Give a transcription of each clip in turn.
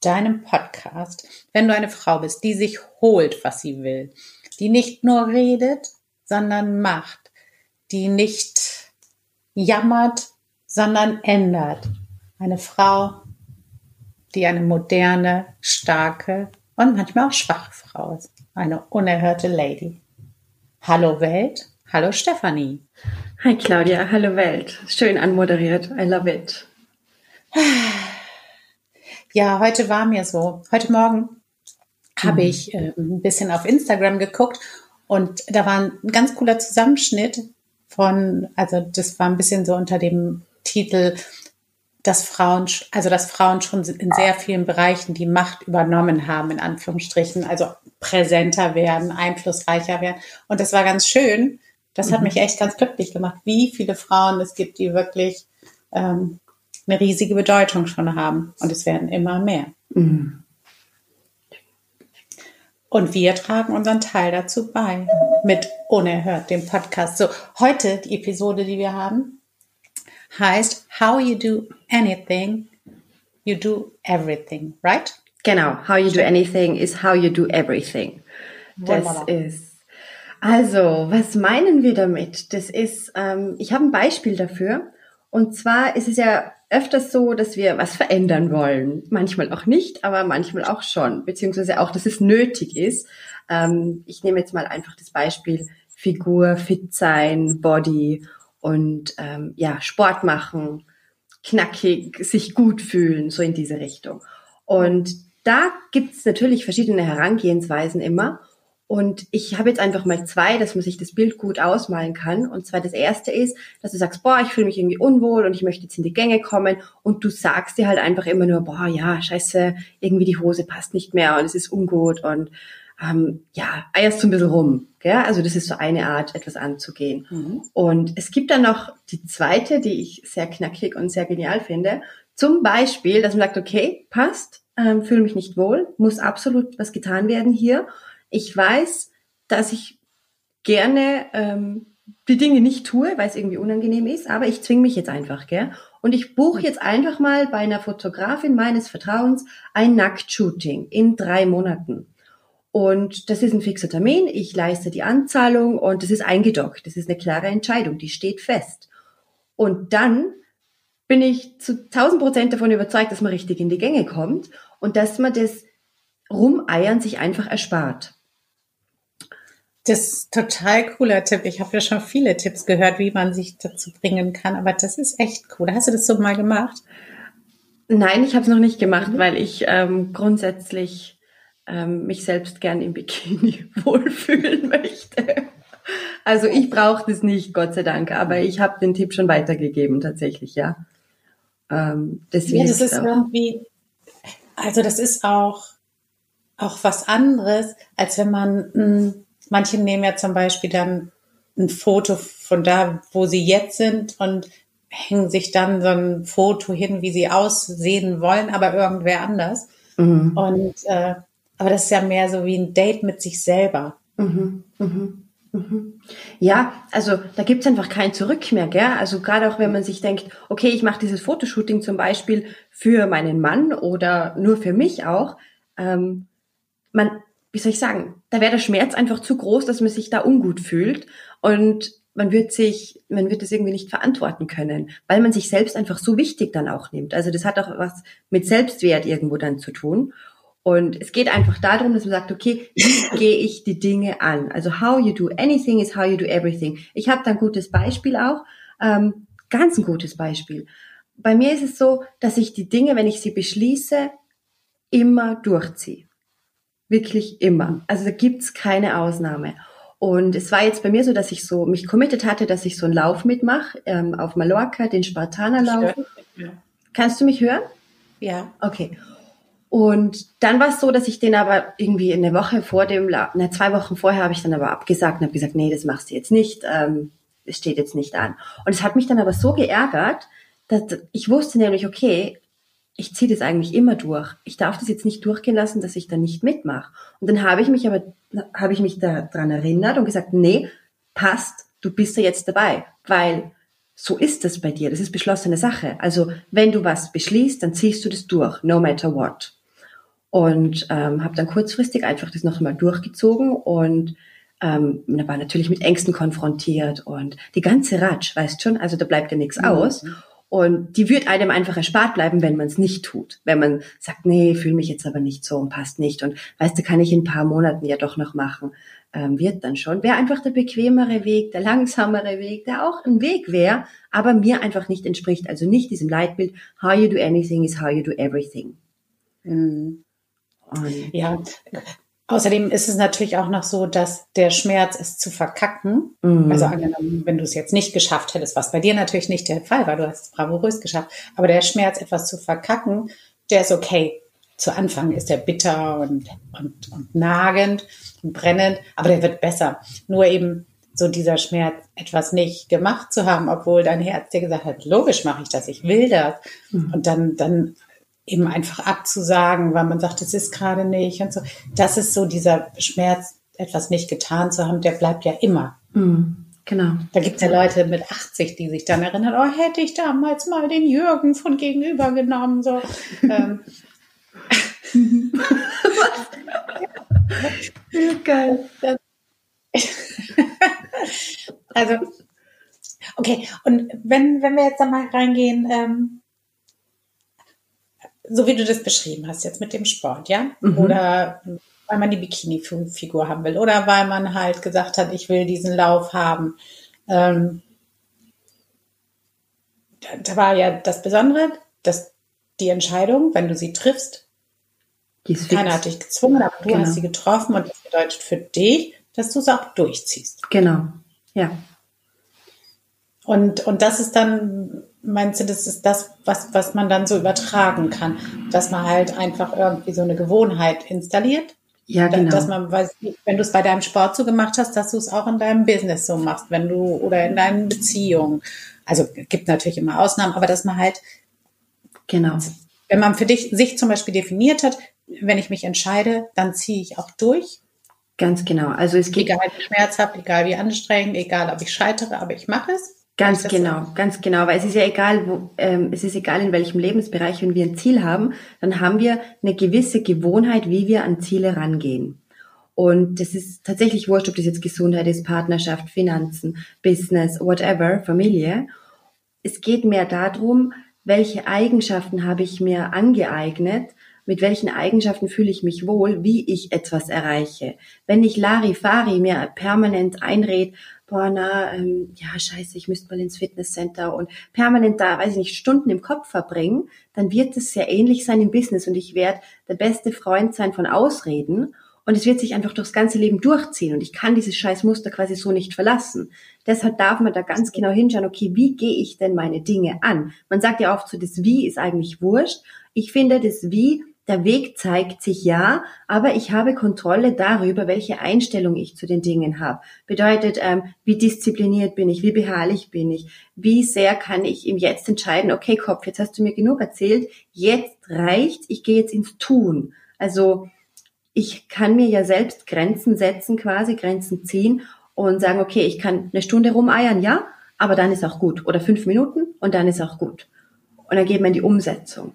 deinem Podcast. Wenn du eine Frau bist, die sich holt, was sie will, die nicht nur redet, sondern macht, die nicht jammert, sondern ändert. Eine Frau, die eine moderne, starke und manchmal auch schwache Frau ist. Eine unerhörte Lady. Hallo Welt, hallo Stefanie. Hi Claudia, hallo Welt. Schön anmoderiert. I love it. Ja, heute war mir so. Heute Morgen mhm. habe ich äh, ein bisschen auf Instagram geguckt und da war ein ganz cooler Zusammenschnitt von, also das war ein bisschen so unter dem Titel, dass Frauen, also dass Frauen schon in sehr vielen Bereichen die Macht übernommen haben, in Anführungsstrichen, also präsenter werden, einflussreicher werden. Und das war ganz schön, das hat mhm. mich echt ganz glücklich gemacht, wie viele Frauen es gibt, die wirklich ähm, eine riesige Bedeutung schon haben. Und es werden immer mehr. Mhm. Und wir tragen unseren Teil dazu bei mit Unerhört, dem Podcast. So, heute die Episode, die wir haben, heißt How You Do Anything, You Do Everything, right? Genau, How You Do Anything is How You Do Everything. Das Wunderbar. ist also, was meinen wir damit? Das ist, ähm, ich habe ein Beispiel dafür. Und zwar ist es ja öfters so, dass wir was verändern wollen. Manchmal auch nicht, aber manchmal auch schon. Beziehungsweise auch, dass es nötig ist. Ähm, ich nehme jetzt mal einfach das Beispiel Figur, fit sein, Body und ähm, ja, Sport machen, knackig, sich gut fühlen, so in diese Richtung. Und da gibt es natürlich verschiedene Herangehensweisen immer. Und ich habe jetzt einfach mal zwei, dass man sich das Bild gut ausmalen kann. Und zwar das erste ist, dass du sagst, boah, ich fühle mich irgendwie unwohl und ich möchte jetzt in die Gänge kommen. Und du sagst dir halt einfach immer nur, boah, ja, scheiße, irgendwie die Hose passt nicht mehr und es ist ungut und ähm, ja, eierst du ein bisschen rum. Gell? Also das ist so eine Art, etwas anzugehen. Mhm. Und es gibt dann noch die zweite, die ich sehr knackig und sehr genial finde. Zum Beispiel, dass man sagt, okay, passt, ähm, fühle mich nicht wohl, muss absolut was getan werden hier ich weiß, dass ich gerne ähm, die Dinge nicht tue, weil es irgendwie unangenehm ist, aber ich zwinge mich jetzt einfach, gell? Und ich buche jetzt einfach mal bei einer Fotografin meines Vertrauens ein Nacktshooting in drei Monaten. Und das ist ein fixer Termin, ich leiste die Anzahlung und das ist eingedockt. Das ist eine klare Entscheidung, die steht fest. Und dann bin ich zu 1000 Prozent davon überzeugt, dass man richtig in die Gänge kommt und dass man das Rumeiern sich einfach erspart. Das ist total cooler Tipp. Ich habe ja schon viele Tipps gehört, wie man sich dazu bringen kann, aber das ist echt cool. Hast du das so mal gemacht? Nein, ich habe es noch nicht gemacht, mhm. weil ich ähm, grundsätzlich ähm, mich selbst gern im Bikini wohlfühlen möchte. Also ich brauche das nicht, Gott sei Dank, aber ich habe den Tipp schon weitergegeben, tatsächlich, ja. Ähm, deswegen ja, das ist irgendwie, also das ist auch, auch was anderes, als wenn man hm, Manche nehmen ja zum Beispiel dann ein Foto von da, wo sie jetzt sind und hängen sich dann so ein Foto hin, wie sie aussehen wollen, aber irgendwer anders. Mhm. Und äh, aber das ist ja mehr so wie ein Date mit sich selber. Mhm. Mhm. mhm. Ja, also da gibt's einfach kein Zurück mehr, gell? Also gerade auch wenn man sich denkt, okay, ich mache dieses Fotoshooting zum Beispiel für meinen Mann oder nur für mich auch. Ähm, man wie soll ich sagen, da wäre der Schmerz einfach zu groß, dass man sich da ungut fühlt und man wird sich, man wird das irgendwie nicht verantworten können, weil man sich selbst einfach so wichtig dann auch nimmt. Also das hat auch was mit Selbstwert irgendwo dann zu tun. Und es geht einfach darum, dass man sagt, okay, wie gehe ich die Dinge an? Also how you do anything is how you do everything. Ich habe da ein gutes Beispiel auch, ähm, ganz ein gutes Beispiel. Bei mir ist es so, dass ich die Dinge, wenn ich sie beschließe, immer durchziehe. Wirklich immer. Also da gibt's keine Ausnahme. Und es war jetzt bei mir so, dass ich so mich committed hatte, dass ich so einen Lauf mitmache ähm, auf Mallorca, den Spartanerlauf. Ja. Kannst du mich hören? Ja. Okay. Und dann war es so, dass ich den aber irgendwie eine Woche vor dem, na, zwei Wochen vorher habe ich dann aber abgesagt und habe gesagt, nee, das machst du jetzt nicht, ähm, es steht jetzt nicht an. Und es hat mich dann aber so geärgert, dass ich wusste nämlich, okay, ich ziehe das eigentlich immer durch. Ich darf das jetzt nicht durchgehen lassen, dass ich da nicht mitmache. Und dann habe ich mich aber, habe ich mich daran erinnert und gesagt, nee, passt, du bist da jetzt dabei, weil so ist das bei dir. Das ist beschlossene Sache. Also wenn du was beschließt, dann ziehst du das durch, no matter what und ähm, habe dann kurzfristig einfach das noch einmal durchgezogen und ähm, da war natürlich mit Ängsten konfrontiert und die ganze Ratsch, weißt schon, also da bleibt ja nichts mhm. aus. Und die wird einem einfach erspart bleiben, wenn man es nicht tut. Wenn man sagt, nee, fühle mich jetzt aber nicht so und passt nicht. Und weißt du, kann ich in ein paar Monaten ja doch noch machen. Ähm, wird dann schon. Wäre einfach der bequemere Weg, der langsamere Weg, der auch ein Weg wäre, aber mir einfach nicht entspricht. Also nicht diesem Leitbild, how you do anything is how you do everything. Mhm. Ja, Außerdem ist es natürlich auch noch so, dass der Schmerz es zu verkacken, mhm. also angenommen, wenn du es jetzt nicht geschafft hättest, was bei dir natürlich nicht der Fall war, du hast es bravourös geschafft, aber der Schmerz etwas zu verkacken, der ist okay. Zu Anfang ist er bitter und, und, und nagend und brennend, aber der wird besser. Nur eben so dieser Schmerz, etwas nicht gemacht zu haben, obwohl dein Herz dir gesagt hat, logisch mache ich das, ich will das. Mhm. Und dann, dann eben einfach abzusagen, weil man sagt, es ist gerade nicht und so. Das ist so dieser Schmerz, etwas nicht getan zu haben, der bleibt ja immer. Mhm, genau. Da gibt es ja Leute mit 80, die sich dann erinnern, oh, hätte ich damals mal den Jürgen von gegenüber genommen. So. ähm. ja, geil. also, okay, und wenn, wenn wir jetzt da mal reingehen, ähm, so wie du das beschrieben hast, jetzt mit dem Sport, ja? Mhm. Oder weil man die Bikini-Figur haben will oder weil man halt gesagt hat, ich will diesen Lauf haben. Ähm, da, war ja das Besondere, dass die Entscheidung, wenn du sie triffst, keiner hat dich gezwungen, aber du genau. hast sie getroffen und das bedeutet für dich, dass du es auch durchziehst. Genau, ja. Und, und das ist dann, meinst du, das ist das, was, was man dann so übertragen kann, dass man halt einfach irgendwie so eine Gewohnheit installiert? Ja, genau. Dass man, weiß, wenn du es bei deinem Sport so gemacht hast, dass du es auch in deinem Business so machst, wenn du, oder in deinen Beziehungen. Also, gibt natürlich immer Ausnahmen, aber dass man halt, genau. Wenn man für dich, sich zum Beispiel definiert hat, wenn ich mich entscheide, dann ziehe ich auch durch. Ganz genau. Also es geht. Egal wie schmerzhaft, egal wie anstrengend, egal ob ich scheitere, aber ich mache es. Ganz genau, ganz genau, weil es ist ja egal, wo, ähm, es ist egal in welchem Lebensbereich, wenn wir ein Ziel haben, dann haben wir eine gewisse Gewohnheit, wie wir an Ziele rangehen. Und das ist tatsächlich wurscht, ob das jetzt Gesundheit ist, Partnerschaft, Finanzen, Business, whatever, Familie. Es geht mehr darum, welche Eigenschaften habe ich mir angeeignet, mit welchen Eigenschaften fühle ich mich wohl, wie ich etwas erreiche. Wenn ich Larifari mir permanent einred, boah, na, ähm, ja, scheiße, ich müsste mal ins Fitnesscenter und permanent da, weiß ich nicht, Stunden im Kopf verbringen, dann wird es sehr ähnlich sein im Business und ich werde der beste Freund sein von Ausreden und es wird sich einfach durchs ganze Leben durchziehen und ich kann dieses scheiß Muster quasi so nicht verlassen. Deshalb darf man da ganz genau hinschauen, okay, wie gehe ich denn meine Dinge an? Man sagt ja oft so, das Wie ist eigentlich wurscht. Ich finde, das Wie der Weg zeigt sich ja, aber ich habe Kontrolle darüber, welche Einstellung ich zu den Dingen habe. Bedeutet, ähm, wie diszipliniert bin ich, wie beharrlich bin ich, wie sehr kann ich im Jetzt entscheiden, okay Kopf, jetzt hast du mir genug erzählt, jetzt reicht's, ich gehe jetzt ins Tun. Also ich kann mir ja selbst Grenzen setzen, quasi Grenzen ziehen und sagen, okay, ich kann eine Stunde rumeiern, ja, aber dann ist auch gut. Oder fünf Minuten und dann ist auch gut. Und dann geht man in die Umsetzung.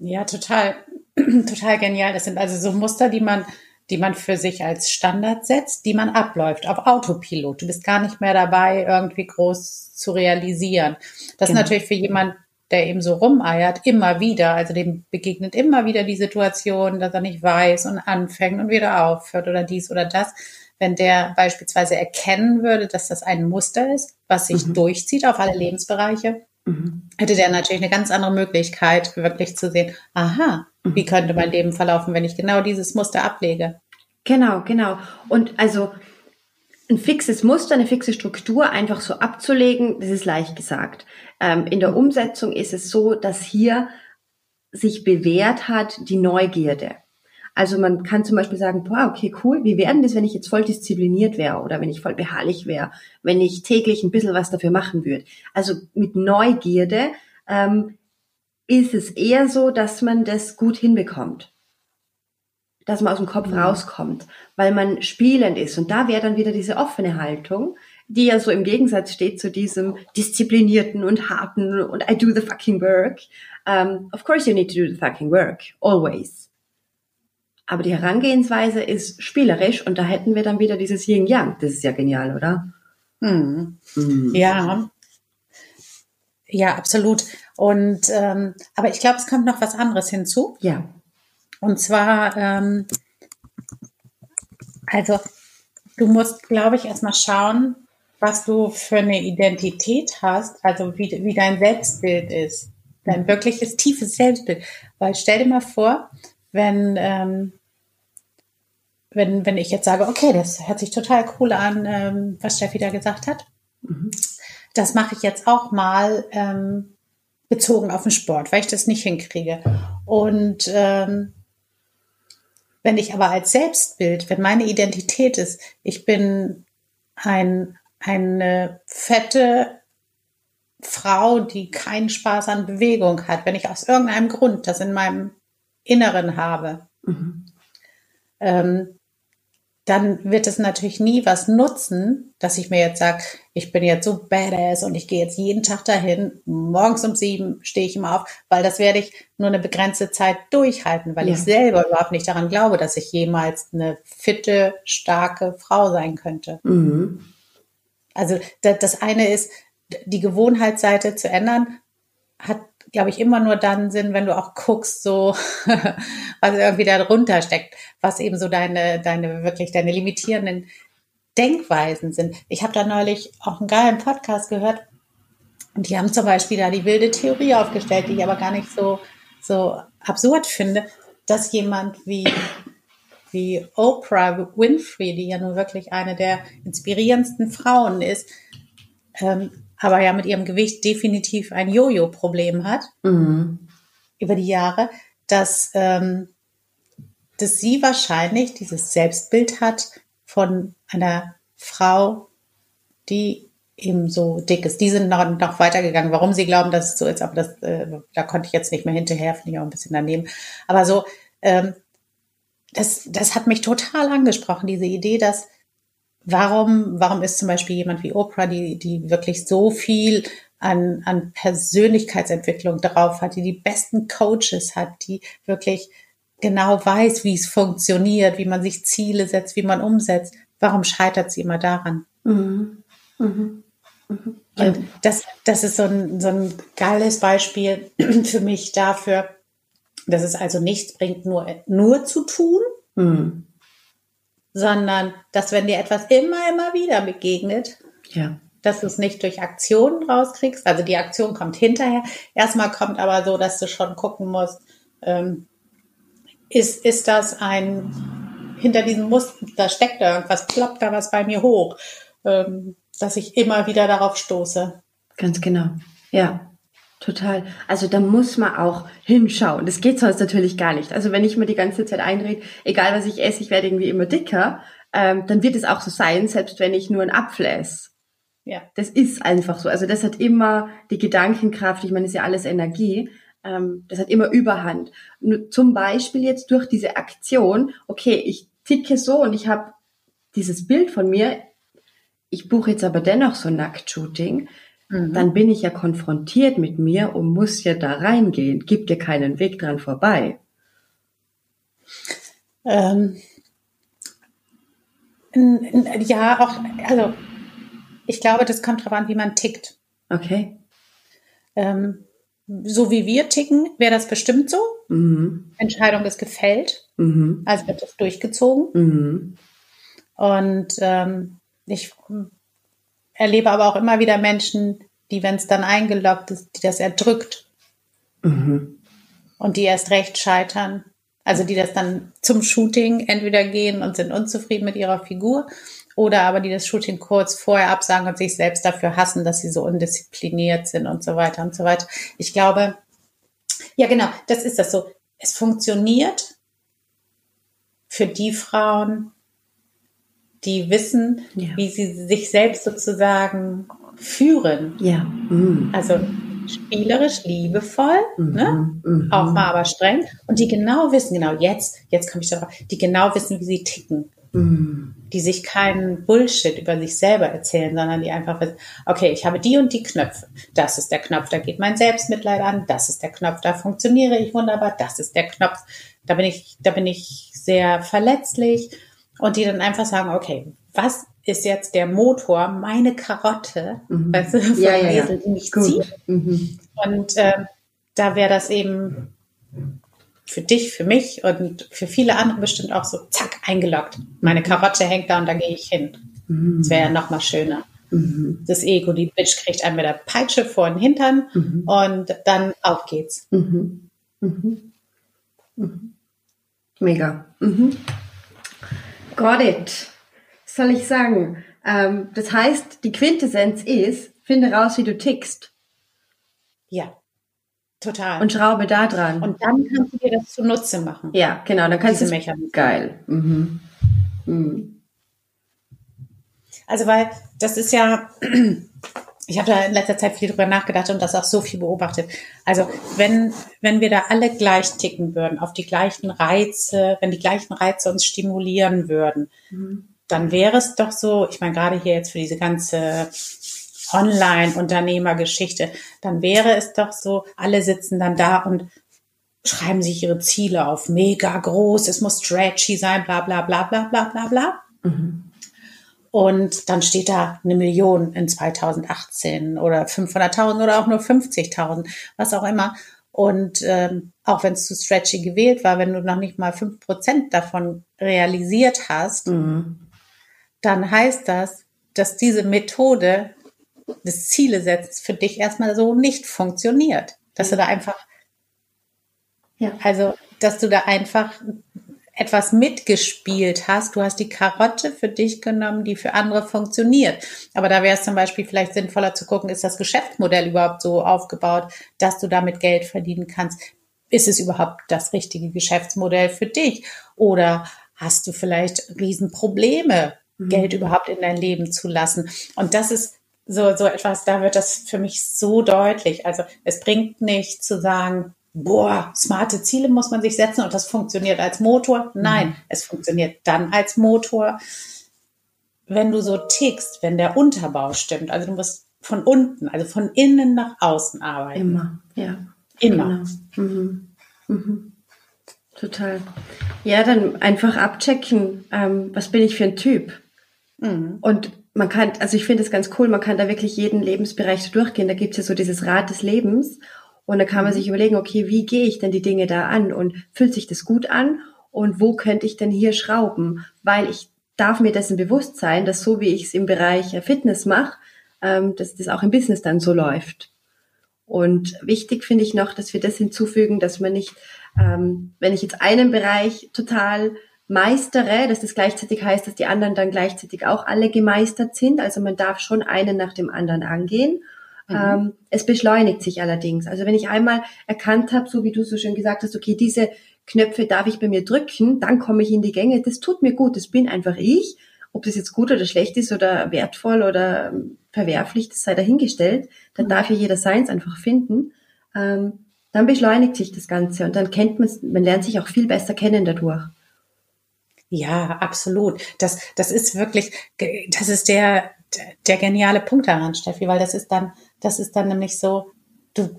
Ja, total, total genial. Das sind also so Muster, die man, die man für sich als Standard setzt, die man abläuft auf Autopilot. Du bist gar nicht mehr dabei, irgendwie groß zu realisieren. Das genau. ist natürlich für jemand, der eben so rumeiert, immer wieder, also dem begegnet immer wieder die Situation, dass er nicht weiß und anfängt und wieder aufhört oder dies oder das. Wenn der beispielsweise erkennen würde, dass das ein Muster ist, was sich mhm. durchzieht auf alle Lebensbereiche. Hätte der natürlich eine ganz andere Möglichkeit, wirklich zu sehen, aha, mhm. wie könnte mein Leben verlaufen, wenn ich genau dieses Muster ablege. Genau, genau. Und also ein fixes Muster, eine fixe Struktur einfach so abzulegen, das ist leicht gesagt. Ähm, in der Umsetzung ist es so, dass hier sich bewährt hat, die Neugierde. Also man kann zum Beispiel sagen, boah, okay, cool, wie wäre denn das, wenn ich jetzt voll diszipliniert wäre oder wenn ich voll beharrlich wäre, wenn ich täglich ein bisschen was dafür machen würde. Also mit Neugierde ähm, ist es eher so, dass man das gut hinbekommt. Dass man aus dem Kopf mhm. rauskommt, weil man spielend ist. Und da wäre dann wieder diese offene Haltung, die ja so im Gegensatz steht zu diesem disziplinierten und harten und I do the fucking work. Um, of course you need to do the fucking work, always. Aber die Herangehensweise ist spielerisch und da hätten wir dann wieder dieses Yin-Yang. Das ist ja genial, oder? Mhm. Mhm. Ja. Ja, absolut. Und ähm, aber ich glaube, es kommt noch was anderes hinzu. Ja. Und zwar, ähm, also du musst, glaube ich, erstmal schauen, was du für eine Identität hast, also wie, wie dein Selbstbild ist. Dein wirkliches tiefes Selbstbild. Weil stell dir mal vor, wenn, ähm, wenn, wenn ich jetzt sage, okay, das hört sich total cool an, ähm, was Steffi da gesagt hat. Mhm. Das mache ich jetzt auch mal ähm, bezogen auf den Sport, weil ich das nicht hinkriege. Und ähm, wenn ich aber als Selbstbild, wenn meine Identität ist, ich bin ein, eine fette Frau, die keinen Spaß an Bewegung hat, wenn ich aus irgendeinem Grund das in meinem Inneren habe, mhm. ähm, dann wird es natürlich nie was nutzen, dass ich mir jetzt sage, ich bin jetzt so badass und ich gehe jetzt jeden Tag dahin. Morgens um sieben stehe ich immer auf, weil das werde ich nur eine begrenzte Zeit durchhalten, weil ja. ich selber überhaupt nicht daran glaube, dass ich jemals eine fitte, starke Frau sein könnte. Mhm. Also das eine ist, die Gewohnheitsseite zu ändern, hat glaube ich, immer nur dann Sinn, wenn du auch guckst, so was irgendwie darunter steckt, was eben so deine, deine wirklich deine limitierenden Denkweisen sind. Ich habe da neulich auch einen geilen Podcast gehört und die haben zum Beispiel da die wilde Theorie aufgestellt, die ich aber gar nicht so, so absurd finde, dass jemand wie, wie Oprah Winfrey, die ja nun wirklich eine der inspirierendsten Frauen ist, ähm, aber ja mit ihrem Gewicht definitiv ein Jojo-Problem hat mhm. über die Jahre, dass, ähm, dass sie wahrscheinlich dieses Selbstbild hat von einer Frau, die eben so dick ist. Die sind noch, noch weitergegangen, warum sie glauben, dass es so ist, aber das, äh, da konnte ich jetzt nicht mehr hinterher, finde ich auch ein bisschen daneben. Aber so, ähm, das, das hat mich total angesprochen, diese Idee, dass Warum, warum ist zum Beispiel jemand wie Oprah, die, die wirklich so viel an, an Persönlichkeitsentwicklung drauf hat, die die besten Coaches hat, die wirklich genau weiß, wie es funktioniert, wie man sich Ziele setzt, wie man umsetzt. Warum scheitert sie immer daran? Mhm. Mhm. Mhm. Und das, das ist so ein, so ein geiles Beispiel für mich dafür, dass es also nichts bringt, nur, nur zu tun, mhm sondern dass wenn dir etwas immer, immer wieder begegnet, ja. dass du es nicht durch Aktionen rauskriegst. Also die Aktion kommt hinterher. Erstmal kommt aber so, dass du schon gucken musst, ähm, ist, ist das ein, hinter diesem Muster, da steckt da irgendwas, ploppt da was bei mir hoch, ähm, dass ich immer wieder darauf stoße. Ganz genau. Ja. Total. Also da muss man auch hinschauen. Das geht sonst natürlich gar nicht. Also wenn ich mir die ganze Zeit einrede, egal was ich esse, ich werde irgendwie immer dicker, ähm, dann wird es auch so sein, selbst wenn ich nur einen Apfel esse. Ja. Das ist einfach so. Also das hat immer die Gedankenkraft, ich meine, das ist ja alles Energie, ähm, das hat immer Überhand. Nur zum Beispiel jetzt durch diese Aktion, okay, ich ticke so und ich habe dieses Bild von mir, ich buche jetzt aber dennoch so ein Nacktshooting, Mhm. dann bin ich ja konfrontiert mit mir und muss ja da reingehen. Gibt dir keinen Weg dran vorbei. Ähm, ja, auch, also ich glaube, das kommt darauf an, wie man tickt. Okay. Ähm, so wie wir ticken, wäre das bestimmt so. Mhm. Entscheidung ist gefällt, mhm. also wird das durchgezogen. Mhm. Und ähm, ich erlebe aber auch immer wieder Menschen, die, wenn es dann eingeloggt ist, die das erdrückt. Mhm. Und die erst recht scheitern. Also die das dann zum Shooting entweder gehen und sind unzufrieden mit ihrer Figur oder aber die das Shooting kurz vorher absagen und sich selbst dafür hassen, dass sie so undiszipliniert sind und so weiter und so weiter. Ich glaube, Ja, genau, das ist das so. Es funktioniert für die Frauen, die wissen, ja. wie sie sich selbst sozusagen führen. Ja. Mhm. Also spielerisch, liebevoll, mhm. ne? Mhm. auch mal aber streng. Und die genau wissen, genau jetzt, jetzt komme ich darauf, die genau wissen, wie sie ticken. Mhm. Die sich keinen Bullshit über sich selber erzählen, sondern die einfach wissen, okay, ich habe die und die Knöpfe. Das ist der Knopf, da geht mein Selbstmitleid an. Das ist der Knopf, da funktioniere ich wunderbar. Das ist der Knopf, da bin ich, da bin ich sehr verletzlich. Und die dann einfach sagen, okay, was ist jetzt der Motor, meine Karotte, mhm. weißt du, vom ja, ja, Esel, die mich zieht. Mhm. Und äh, da wäre das eben für dich, für mich und für viele andere bestimmt auch so, zack, eingeloggt. Meine Karotte hängt da und da gehe ich hin. Mhm. Das wäre ja noch mal schöner. Mhm. Das Ego, die Bitch kriegt einen mit der Peitsche vor den Hintern mhm. und dann auf geht's. Mhm. Mhm. Mhm. Mega. Got it. Was soll ich sagen? Ähm, das heißt, die Quintessenz ist, finde raus, wie du tickst. Ja. Total. Und schraube da dran. Und dann kannst du dir das zunutze machen. Ja, genau. Dann kannst du es. Geil. Mhm. Mhm. Also, weil das ist ja, ich habe da in letzter Zeit viel drüber nachgedacht und das auch so viel beobachtet. Also, wenn, wenn wir da alle gleich ticken würden, auf die gleichen Reize, wenn die gleichen Reize uns stimulieren würden, mhm. dann wäre es doch so, ich meine, gerade hier jetzt für diese ganze Online-Unternehmergeschichte, dann wäre es doch so, alle sitzen dann da und schreiben sich ihre Ziele auf, mega groß, es muss stretchy sein, bla bla bla bla bla bla bla. Mhm. Und dann steht da eine Million in 2018 oder 500.000 oder auch nur 50.000, was auch immer. Und ähm, auch wenn es zu stretchy gewählt war, wenn du noch nicht mal fünf Prozent davon realisiert hast, mhm. dann heißt das, dass diese Methode des Ziele setzt für dich erstmal so nicht funktioniert. Dass du da einfach, ja, also, dass du da einfach etwas mitgespielt hast. Du hast die Karotte für dich genommen, die für andere funktioniert. Aber da wäre es zum Beispiel vielleicht sinnvoller zu gucken, ist das Geschäftsmodell überhaupt so aufgebaut, dass du damit Geld verdienen kannst? Ist es überhaupt das richtige Geschäftsmodell für dich? Oder hast du vielleicht Riesenprobleme, mhm. Geld überhaupt in dein Leben zu lassen? Und das ist so, so etwas, da wird das für mich so deutlich. Also es bringt nicht zu sagen, boah, smarte Ziele muss man sich setzen und das funktioniert als Motor. Nein, mhm. es funktioniert dann als Motor, wenn du so tickst, wenn der Unterbau stimmt. Also du musst von unten, also von innen nach außen arbeiten. Immer, ja. Immer. Genau. Mhm. Mhm. Total. Ja, dann einfach abchecken, ähm, was bin ich für ein Typ? Mhm. Und man kann, also ich finde es ganz cool, man kann da wirklich jeden Lebensbereich durchgehen. Da gibt es ja so dieses Rad des Lebens. Und da kann man mhm. sich überlegen, okay, wie gehe ich denn die Dinge da an? Und fühlt sich das gut an? Und wo könnte ich denn hier schrauben? Weil ich darf mir dessen bewusst sein, dass so wie ich es im Bereich Fitness mache, ähm, dass das auch im Business dann so läuft. Und wichtig finde ich noch, dass wir das hinzufügen, dass man nicht, ähm, wenn ich jetzt einen Bereich total meistere, dass das gleichzeitig heißt, dass die anderen dann gleichzeitig auch alle gemeistert sind. Also man darf schon einen nach dem anderen angehen. Mhm. Ähm, es beschleunigt sich allerdings. Also wenn ich einmal erkannt habe, so wie du so schön gesagt hast, okay, diese Knöpfe darf ich bei mir drücken, dann komme ich in die Gänge. Das tut mir gut. Das bin einfach ich. Ob das jetzt gut oder schlecht ist oder wertvoll oder verwerflich, das sei dahingestellt. Dann mhm. darf ja jeder seins einfach finden. Ähm, dann beschleunigt sich das Ganze und dann kennt man, man lernt sich auch viel besser kennen dadurch. Ja, absolut. Das, das ist wirklich, das ist der, der geniale Punkt daran, Steffi, weil das ist dann, das ist dann nämlich so, du,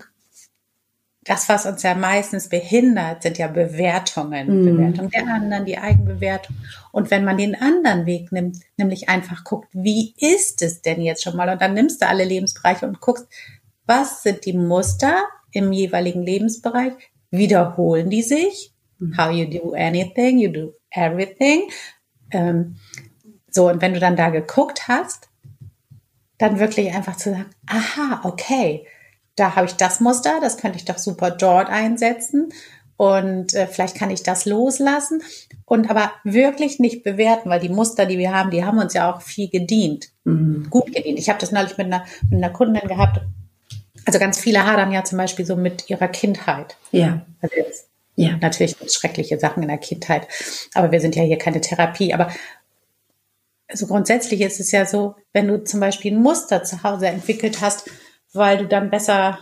das, was uns ja meistens behindert, sind ja Bewertungen. Mm. Bewertung der anderen, die Eigenbewertung. Und wenn man den anderen Weg nimmt, nämlich einfach guckt, wie ist es denn jetzt schon mal? Und dann nimmst du alle Lebensbereiche und guckst, was sind die Muster im jeweiligen Lebensbereich? Wiederholen die sich? Mm. How you do anything, you do everything. Ähm, so, und wenn du dann da geguckt hast, dann wirklich einfach zu sagen, aha, okay, da habe ich das Muster, das könnte ich doch super dort einsetzen und äh, vielleicht kann ich das loslassen und aber wirklich nicht bewerten, weil die Muster, die wir haben, die haben uns ja auch viel gedient, mhm. gut gedient. Ich habe das neulich mit einer, mit einer Kundin gehabt, Also ganz viele hadern ja zum Beispiel so mit ihrer Kindheit. Ja. Also jetzt, ja. Natürlich schreckliche Sachen in der Kindheit. Aber wir sind ja hier keine Therapie. Aber also grundsätzlich ist es ja so, wenn du zum Beispiel ein Muster zu Hause entwickelt hast, weil du dann besser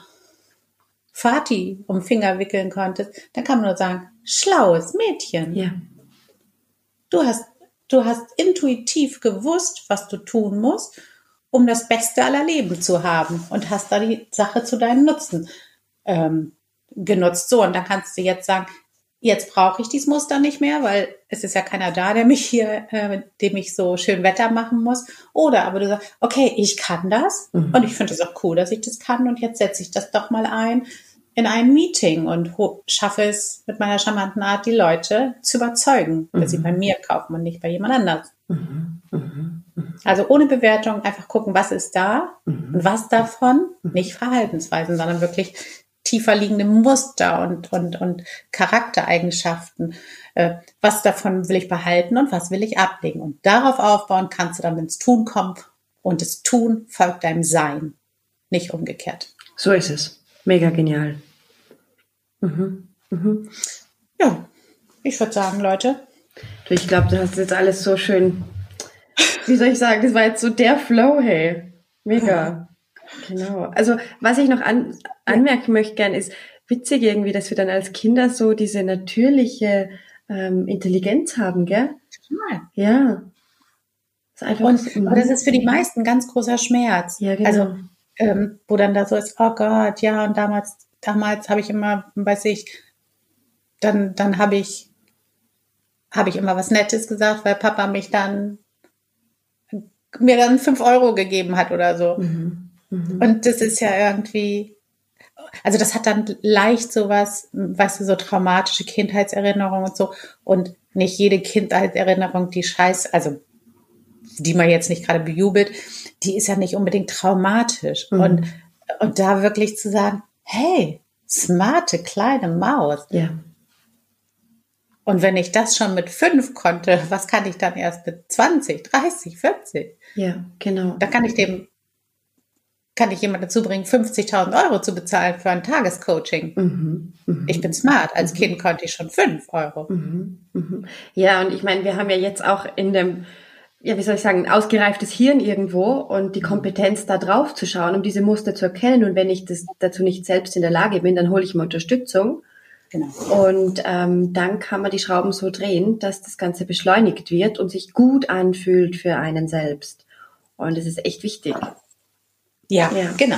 Fati um Finger wickeln konntest, dann kann man nur sagen, schlaues Mädchen. Ja. Du hast, du hast intuitiv gewusst, was du tun musst, um das Beste aller Leben zu haben und hast da die Sache zu deinem Nutzen ähm, genutzt. So, und dann kannst du jetzt sagen, jetzt brauche ich dieses Muster nicht mehr, weil es ist ja keiner da, der mich hier, äh, dem ich so schön Wetter machen muss. Oder aber du sagst, okay, ich kann das mhm. und ich finde es auch cool, dass ich das kann und jetzt setze ich das doch mal ein in ein Meeting und schaffe es mit meiner charmanten Art, die Leute zu überzeugen, dass mhm. sie bei mir kaufen und nicht bei jemand anders. Mhm. mhm. mhm. Also ohne Bewertung einfach gucken, was ist da mhm. und was davon, nicht Verhaltensweisen, sondern wirklich tiefer liegende Muster und, und, und Charaktereigenschaften. Äh, was davon will ich behalten und was will ich ablegen? Und darauf aufbauen kannst du dann ins Tun kommen. Und das Tun folgt deinem Sein, nicht umgekehrt. So ist es. Mega genial. Mhm. Mhm. Ja, ich würde sagen, Leute. Ich glaube, du hast jetzt alles so schön. Wie soll ich sagen? Das war jetzt so der Flow, hey. Mega. Genau. Also was ich noch an, anmerken möchte gern ist, witzig irgendwie, dass wir dann als Kinder so diese natürliche ähm, Intelligenz haben, gell? Total. Ja. Das ist und, und das ist für die meisten ganz großer Schmerz. Ja, genau. Also ähm, wo dann da so ist, oh Gott, ja, und damals, damals habe ich immer, weiß ich, dann, dann habe ich, habe ich immer was Nettes gesagt, weil Papa mich dann mir dann fünf Euro gegeben hat oder so. Mhm. Mhm. Und das ist ja irgendwie, also das hat dann leicht sowas, weißt du, so traumatische Kindheitserinnerungen und so. Und nicht jede Kindheitserinnerung, die scheiß, also die man jetzt nicht gerade bejubelt, die ist ja nicht unbedingt traumatisch. Mhm. Und, und da wirklich zu sagen, hey, smarte kleine Maus. Ja. Und wenn ich das schon mit fünf konnte, was kann ich dann erst mit 20, 30, 40? Ja, genau. Da kann ich dem kann ich jemand dazu bringen, 50.000 Euro zu bezahlen für ein Tagescoaching. Mhm, mh. Ich bin smart. Als mhm. Kind konnte ich schon 5 Euro. Mhm, mh. Ja, und ich meine, wir haben ja jetzt auch in dem, ja, wie soll ich sagen, ein ausgereiftes Hirn irgendwo und die Kompetenz da drauf zu schauen, um diese Muster zu erkennen. Und wenn ich das dazu nicht selbst in der Lage bin, dann hole ich mir Unterstützung. Genau. Und ähm, dann kann man die Schrauben so drehen, dass das Ganze beschleunigt wird und sich gut anfühlt für einen selbst. Und das ist echt wichtig. Ja, ja, genau.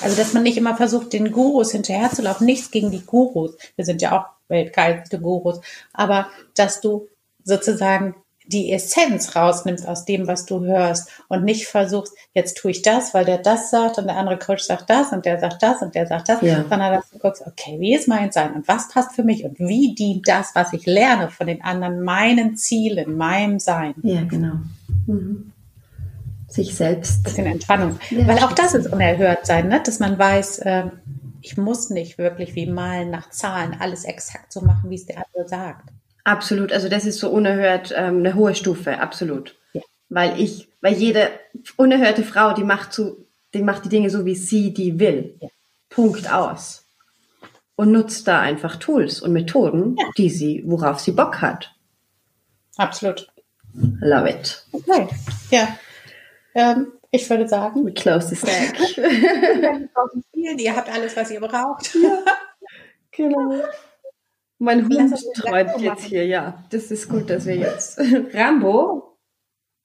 Also, dass man nicht immer versucht, den Gurus hinterherzulaufen. Nichts gegen die Gurus. Wir sind ja auch weltgeilste Gurus. Aber, dass du sozusagen die Essenz rausnimmst aus dem, was du hörst und nicht versuchst, jetzt tue ich das, weil der das sagt und der andere Coach sagt das und der sagt das und der sagt das, ja. sondern dass du guckst, okay, wie ist mein Sein und was passt für mich und wie dient das, was ich lerne von den anderen, meinen Zielen, meinem Sein. Ja, genau. Mhm sich selbst. Bisschen Entspannung. Ja, Weil auch das ist unerhört sein, ne? dass man weiß, äh, ich muss nicht wirklich wie malen nach Zahlen alles exakt so machen, wie es der andere sagt. Absolut. Also das ist so unerhört ähm, eine hohe Stufe, absolut. Ja. Weil ich, weil jede unerhörte Frau, die macht so, die macht die Dinge so, wie sie die will. Ja. Punkt aus. Und nutzt da einfach Tools und Methoden, ja. die sie, worauf sie Bock hat. Absolut. Love it. Okay. Ja. Ähm, ich würde sagen. We close the stack. Ihr habt alles, was ihr braucht. Ja, genau. Mein Hund träumt jetzt hier, ja. Das ist gut, dass wir jetzt. Rambo,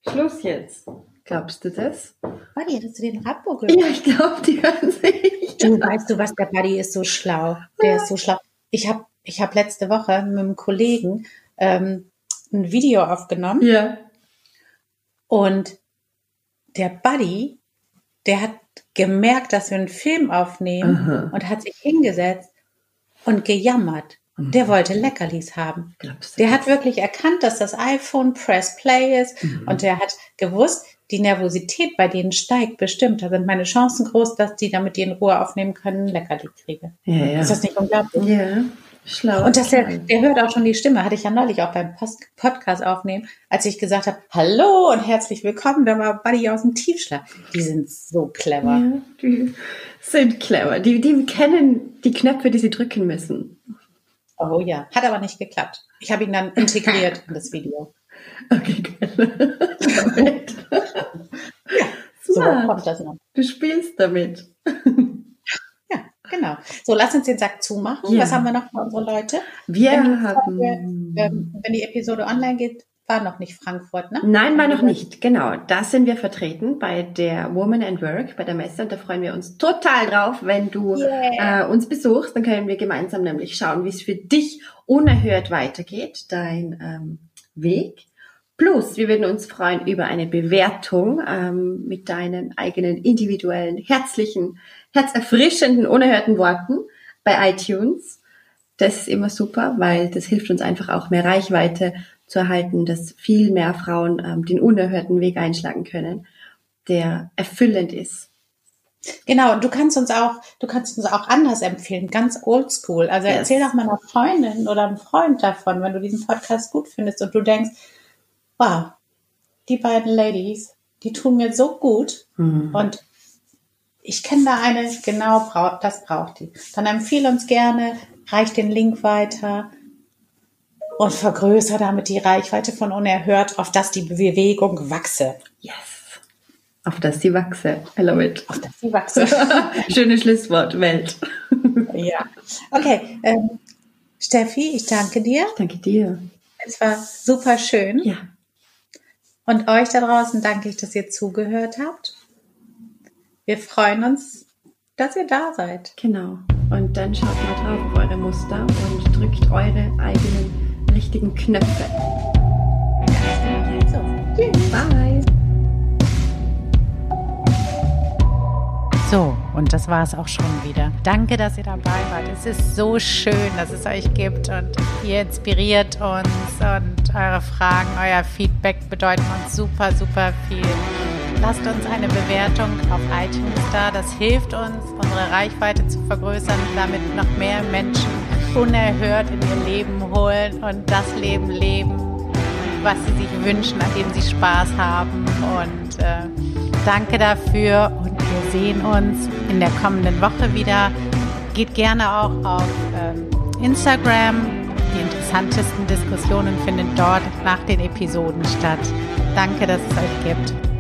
Schluss jetzt. Glaubst du das? Buddy, hattest du den Rambo gehört? Ja, ich glaube, die hören sich. Du weißt du was, der Buddy ist so schlau. Der ist so schlau. Ich habe ich hab letzte Woche mit einem Kollegen ähm, ein Video aufgenommen. Ja. Und der Buddy, der hat gemerkt, dass wir einen Film aufnehmen Aha. und hat sich hingesetzt und gejammert. Mhm. Der wollte Leckerlis haben. Der hat wirklich erkannt, dass das iPhone Press Play ist mhm. und der hat gewusst, die Nervosität bei denen steigt bestimmt. Da sind meine Chancen groß, dass die, damit die in Ruhe aufnehmen können, Leckerli kriege. Ja, ja. Ist das nicht unglaublich? Ja. Schlau. Und dass der, der hört auch schon die Stimme, hatte ich ja neulich auch beim Post Podcast aufnehmen, als ich gesagt habe, hallo und herzlich willkommen, da war Buddy aus dem Tiefschlaf. Die sind so clever. Ja, die sind clever. Die, die kennen die Knöpfe, die sie drücken müssen. Oh ja, hat aber nicht geklappt. Ich habe ihn dann integriert in das Video. Okay, geil. ja, so kommt das noch. Du spielst damit. Genau. So, lass uns den Sack zumachen. Ja. Was haben wir noch für unsere Leute? Wir wenn haben. ähm, wenn die Episode online geht, war noch nicht Frankfurt, ne? Nein, war noch nicht. Genau. Da sind wir vertreten bei der Woman and Work, bei der Messe. Und da freuen wir uns total drauf, wenn du yeah. äh, uns besuchst. Dann können wir gemeinsam nämlich schauen, wie es für dich unerhört weitergeht, dein ähm, Weg. Plus, wir würden uns freuen über eine Bewertung ähm, mit deinen eigenen individuellen, herzlichen, herzerfrischenden, unerhörten Worten bei iTunes. Das ist immer super, weil das hilft uns einfach auch mehr Reichweite zu erhalten, dass viel mehr Frauen ähm, den unerhörten Weg einschlagen können, der erfüllend ist. Genau, du kannst uns auch, du kannst uns auch anders empfehlen, ganz oldschool. Also yes. erzähl doch mal einer Freundin oder einem Freund davon, wenn du diesen Podcast gut findest und du denkst, wow, die beiden Ladies, die tun mir so gut mhm. und ich kenne da eine, genau, das braucht die. Dann empfehle uns gerne, reich den Link weiter und vergrößere damit die Reichweite von Unerhört, auf dass die Bewegung wachse. Yes. Auf dass die wachse. I love it. Auf dass die wachse. Schönes Schlusswort, Welt. ja. Okay. Ähm, Steffi, ich danke dir. Ich danke dir. Es war super schön. Ja. Und euch da draußen danke ich, dass ihr zugehört habt. Wir freuen uns, dass ihr da seid. Genau. Und dann schaut mal drauf auf eure Muster und drückt eure eigenen richtigen Knöpfe. Also, tschüss. Bye. So, und das war es auch schon wieder. Danke, dass ihr dabei wart. Es ist so schön, dass es euch gibt und ihr inspiriert uns und eure Fragen, euer Feedback bedeuten uns super, super viel. Lasst uns eine Bewertung auf iTunes da. Das hilft uns, unsere Reichweite zu vergrößern, damit noch mehr Menschen unerhört in ihr Leben holen und das Leben leben, was sie sich wünschen, an dem sie Spaß haben. Und äh, danke dafür und wir sehen uns in der kommenden Woche wieder. Geht gerne auch auf ähm, Instagram. Die interessantesten Diskussionen finden dort nach den Episoden statt. Danke, dass es euch gibt.